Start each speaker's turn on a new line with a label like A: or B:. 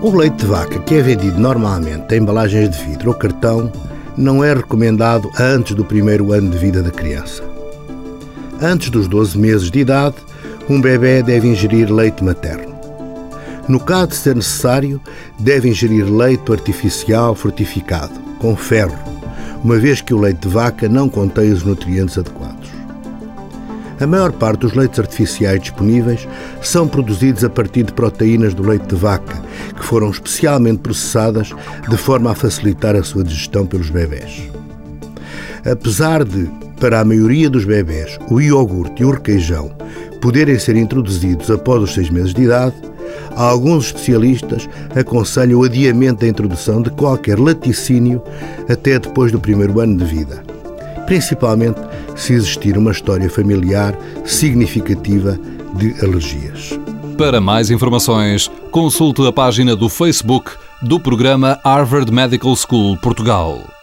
A: O leite de vaca que é vendido normalmente em embalagens de vidro ou cartão não é recomendado antes do primeiro ano de vida da criança. Antes dos 12 meses de idade, um bebê deve ingerir leite materno. No caso de ser necessário, deve ingerir leite artificial fortificado, com ferro, uma vez que o leite de vaca não contém os nutrientes adequados. A maior parte dos leites artificiais disponíveis são produzidos a partir de proteínas do leite de vaca, que foram especialmente processadas de forma a facilitar a sua digestão pelos bebés. Apesar de, para a maioria dos bebés, o iogurte e o requeijão poderem ser introduzidos após os seis meses de idade, alguns especialistas aconselham o adiamento da introdução de qualquer laticínio até depois do primeiro ano de vida, principalmente se existir uma história familiar significativa de alergias.
B: Para mais informações, consulte a página do Facebook do programa Harvard Medical School Portugal.